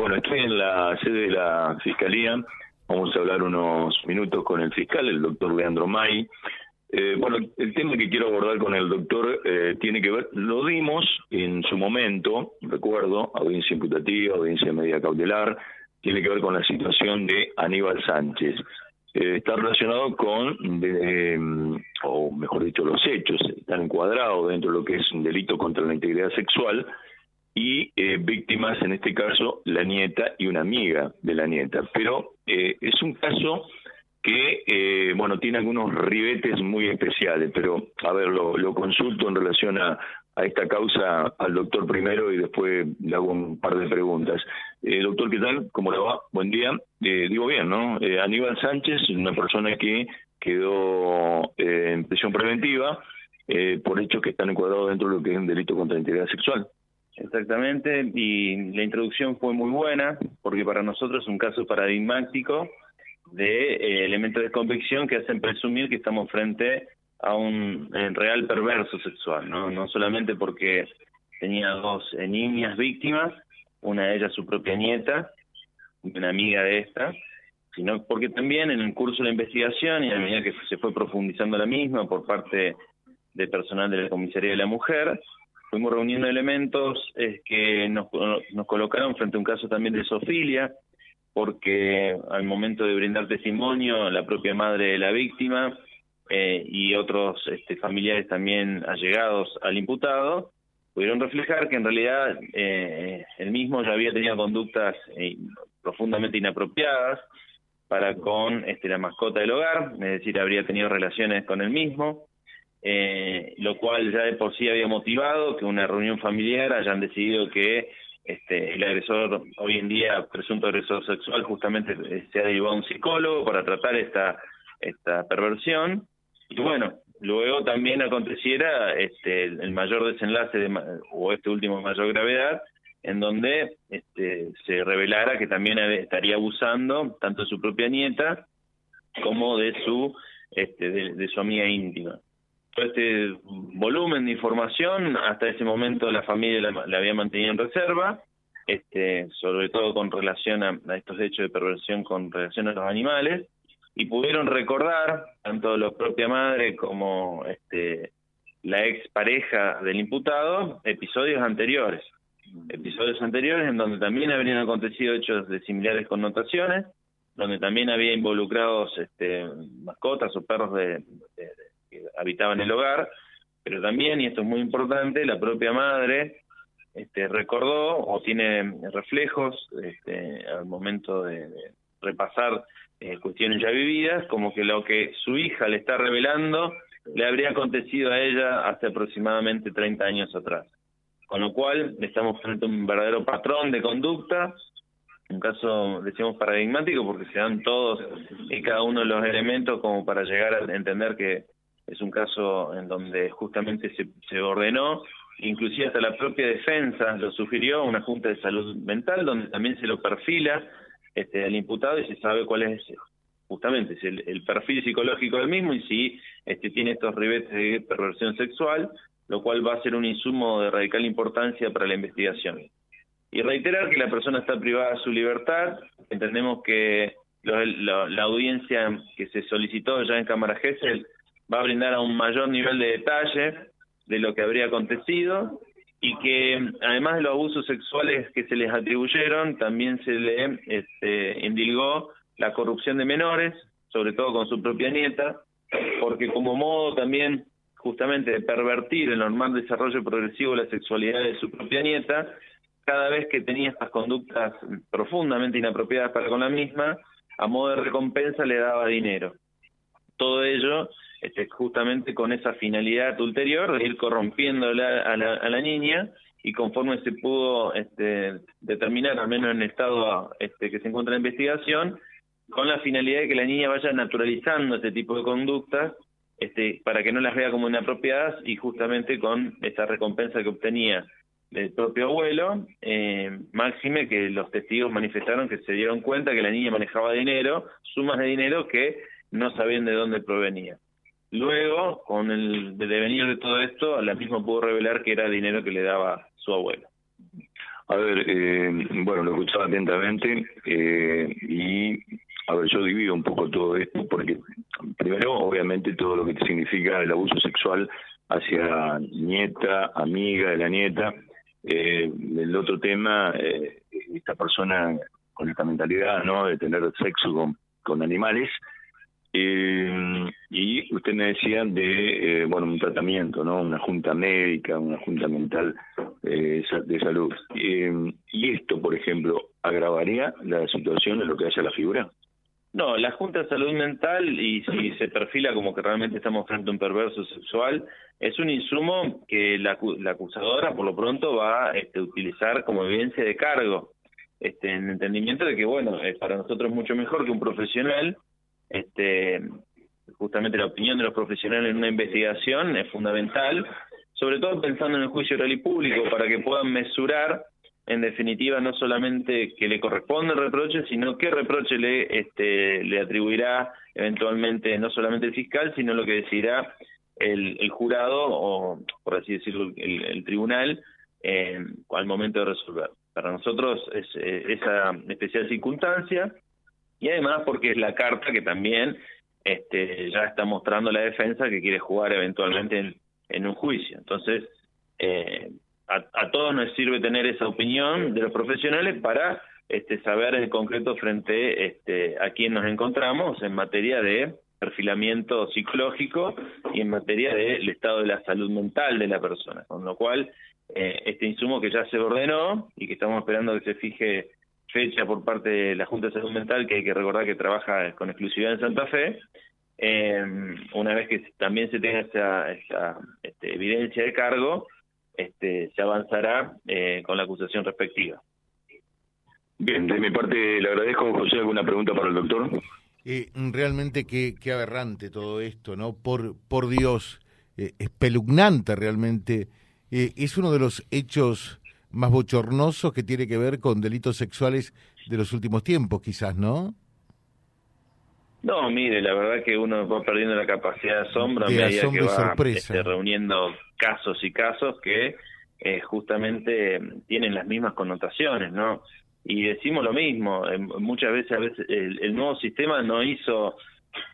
bueno, estoy en la sede de la Fiscalía. Vamos a hablar unos minutos con el fiscal, el doctor Leandro May. Eh, bueno, el tema que quiero abordar con el doctor eh, tiene que ver, lo dimos en su momento, recuerdo, audiencia imputativa, audiencia media cautelar, tiene que ver con la situación de Aníbal Sánchez. Eh, está relacionado con, o mejor dicho, los hechos, están encuadrados dentro de lo que es un delito contra la integridad sexual y eh, víctimas, en este caso, la nieta y una amiga de la nieta. Pero eh, es un caso que, eh, bueno, tiene algunos ribetes muy especiales, pero, a ver, lo, consulto en relación a, a, esta causa al doctor primero y después le hago un par de preguntas. Eh, doctor, ¿qué tal? ¿Cómo le va? Buen día. Eh, digo bien, ¿no? Eh, Aníbal Sánchez, una persona que quedó en prisión preventiva por hechos que están encuadrados dentro de lo que es un delito contra la integridad sexual. Exactamente, y la introducción fue muy buena, porque para nosotros es un caso paradigmático de eh, elementos de convicción que hacen presumir que estamos frente a un real perverso sexual, ¿no? No solamente porque tenía dos eh, niñas víctimas, una de ellas su propia nieta, una amiga de esta, sino porque también en el curso de la investigación y a medida que se fue profundizando la misma por parte del personal de la Comisaría de la Mujer, fuimos reuniendo elementos que nos, nos colocaron frente a un caso también de sofilia, porque al momento de brindar testimonio, la propia madre de la víctima eh, y otros este, familiares también allegados al imputado, pudieron reflejar que en realidad eh, el mismo ya había tenido conductas eh, profundamente inapropiadas para con este, la mascota del hogar, es decir, habría tenido relaciones con el mismo, eh, lo cual ya de por sí había motivado que una reunión familiar hayan decidido que este, el agresor, hoy en día presunto agresor sexual, justamente eh, se ha derivado a un psicólogo para tratar esta, esta perversión. Y bueno, luego también aconteciera este, el, mayor desenlace, de, o este último mayor gravedad, en donde este, se revelara que también estaría abusando tanto de su propia nieta como de su, este, de su amiga íntima este volumen de información, hasta ese momento la familia la, había mantenido en reserva, este, sobre todo con relación a, estos hechos de perversión con relación a los animales, y pudieron recordar, tanto la propia madre como este, la ex pareja del imputado, episodios anteriores. Episodios anteriores en donde también habrían acontecido hechos de similares connotaciones, donde también había involucrados este, mascotas o perros de habitaban el hogar, pero también, y esto es muy importante, la propia madre este, recordó o tiene reflejos este, al momento de, repasar eh, cuestiones ya vividas, como que lo que su hija le está revelando le habría acontecido a ella hace aproximadamente 30 años atrás. Con lo cual estamos frente a un verdadero patrón de conducta, un caso, decimos, paradigmático, porque se dan todos y cada uno de los elementos como para llegar a entender que es un caso en donde justamente se, se ordenó, inclusive hasta la propia defensa lo sugirió, una Junta de Salud Mental, donde también se lo perfila este, al imputado y se sabe cuál es justamente es el, perfil psicológico del mismo y si este, tiene estos ribetes de perversión sexual, lo cual va a ser un insumo de radical importancia para la investigación. Y reiterar que la persona está privada de su libertad, entendemos que la, audiencia que se solicitó ya en Cámara Gesell va a brindar a un mayor nivel de detalle de lo que habría acontecido y que además de los abusos sexuales que se les atribuyeron, también se le este, la corrupción de menores, sobre todo con su propia nieta, porque como modo también justamente de pervertir el normal desarrollo progresivo de la sexualidad de su propia nieta, cada vez que tenía estas conductas profundamente inapropiadas para con la misma, a modo de recompensa le daba dinero. Todo ello este, justamente con esa finalidad ulterior de ir corrompiendo a la, a la niña y conforme se pudo este, determinar, al menos en el estado este, que se encuentra en investigación, con la finalidad de que la niña vaya naturalizando este tipo de conductas este, para que no las vea como inapropiadas y justamente con esa recompensa que obtenía del propio abuelo, eh, máxime que los testigos manifestaron que se dieron cuenta que la niña manejaba dinero, sumas de dinero que no sabían de dónde provenía. Luego, con el devenir de todo esto, la misma pudo revelar que era dinero que le daba su abuelo. A ver, eh, bueno, lo escuchaba atentamente eh, y, a ver, yo divido un poco todo esto porque, primero, obviamente, todo lo que significa el abuso sexual hacia nieta, amiga de la nieta. Eh, el otro tema, eh, esta persona con esta mentalidad, ¿no?, de tener sexo con, con animales, eh, y usted me decía de, eh, bueno, un tratamiento, ¿no? Una junta médica, una junta mental eh, de salud. Eh, ¿Y esto, por ejemplo, agravaría la situación en lo que hace a la figura? No, la Junta de Salud Mental, y si se perfila como que realmente estamos frente a un perverso sexual, es un insumo que la, la acusadora, por lo pronto, va a este, utilizar como evidencia de cargo, este, en entendimiento de que, bueno, es para nosotros mucho mejor que un profesional este, justamente la opinión de los profesionales en una investigación es fundamental, sobre todo pensando en el juicio oral y público, para que puedan mesurar, en definitiva, no solamente que le corresponde el reproche, sino qué reproche le, este, le atribuirá eventualmente no solamente el fiscal, sino lo que decidirá el, jurado o, por así decirlo, el, el tribunal eh, al momento de resolver. Para nosotros es eh, esa especial circunstancia y además porque es la carta que también este, ya está mostrando la defensa que quiere jugar eventualmente en, un juicio. Entonces, eh, a, todos nos sirve tener esa opinión de los profesionales para este, saber en concreto frente este, a quién nos encontramos en materia de perfilamiento psicológico y en materia del estado de la salud mental de la persona. Con lo cual, eh, este insumo que ya se ordenó y que estamos esperando que se fije fecha por parte de la Junta de Salud Mental, que hay que recordar que trabaja con exclusividad en Santa Fe, eh, una vez que también se tenga esa, esa este, evidencia de cargo, este, se avanzará eh, con la acusación respectiva. Bien, de mi parte le agradezco, José, ¿alguna pregunta para el doctor? Eh, realmente qué, qué aberrante todo esto, ¿no? Por, por Dios, eh, espeluznante realmente. es uno de los hechos más bochornoso que tiene que ver con delitos sexuales de los últimos tiempos, quizás, ¿no? No, mire, la verdad que uno va perdiendo la capacidad de asombro a medida que va este, reuniendo casos y casos que eh, justamente tienen las mismas connotaciones, ¿no? Y decimos lo mismo, muchas veces, a veces el, nuevo sistema no hizo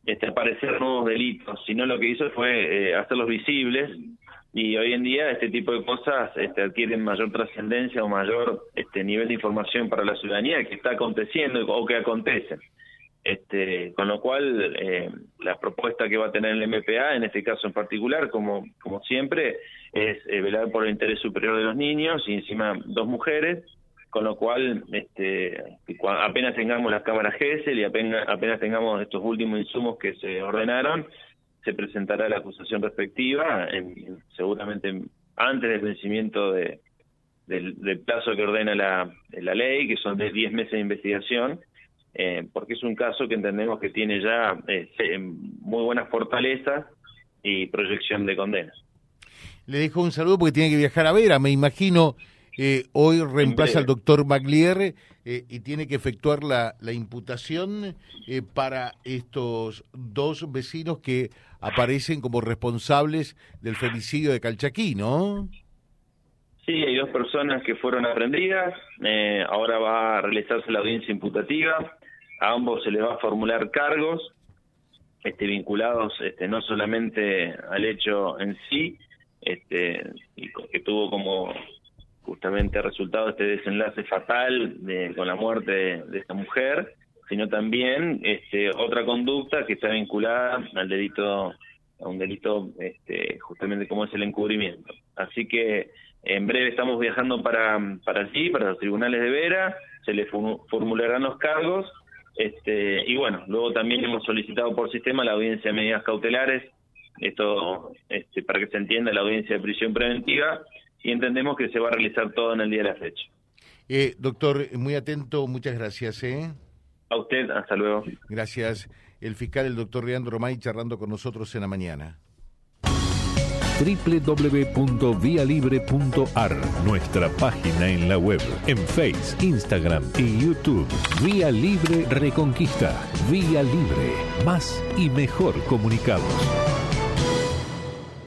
este, aparecer nuevos delitos, sino lo que hizo fue eh, hacerlos visibles y hoy en día este tipo de cosas este, adquieren mayor trascendencia o mayor este, nivel de información para la ciudadanía que está aconteciendo o que acontecen. Este, con lo cual, eh, la propuesta que va a tener el MPA, en este caso en particular, como, como siempre, es eh, velar por el interés superior de los niños y encima dos mujeres, con lo cual, este, apenas tengamos las cámaras GESEL y apenas, apenas tengamos estos últimos insumos que se ordenaron, se presentará la acusación respectiva, en, seguramente antes del vencimiento de, del, plazo que ordena la, ley, que son de 10 meses de investigación, eh, porque es un caso que entendemos que tiene ya eh, muy buenas fortalezas y proyección de condena. Le dejo un saludo porque tiene que viajar a Vera, me imagino. Eh, hoy reemplaza al doctor Maglier y tiene que efectuar la, la imputación para estos dos vecinos que aparecen como responsables del femicidio de Calchaquí, ¿no? Sí, hay dos personas que fueron aprendidas. Eh, ahora va a realizarse la audiencia imputativa. A ambos se les va a formular cargos este, vinculados este, no solamente al hecho en sí, este, que tuvo como justamente resultado este desenlace fatal de, con la muerte de, de esta mujer, sino también este, otra conducta que está vinculada al delito a un delito este, justamente como es el encubrimiento. Así que en breve estamos viajando para, para allí, para los tribunales de Vera, se le formularán los cargos este, y bueno, luego también hemos solicitado por sistema la audiencia de medidas cautelares, esto este, para que se entienda la audiencia de prisión preventiva y entendemos que se va a realizar todo en el día de la fecha. Eh, doctor, muy atento, muchas gracias. ¿eh? A usted, hasta luego. Gracias. El fiscal, el doctor Leandro Romay, charlando con nosotros en la mañana www.vialibre.ar, nuestra página en la web, en Face, Instagram y YouTube. Vía Libre Reconquista. Vía Libre. Más y mejor comunicados.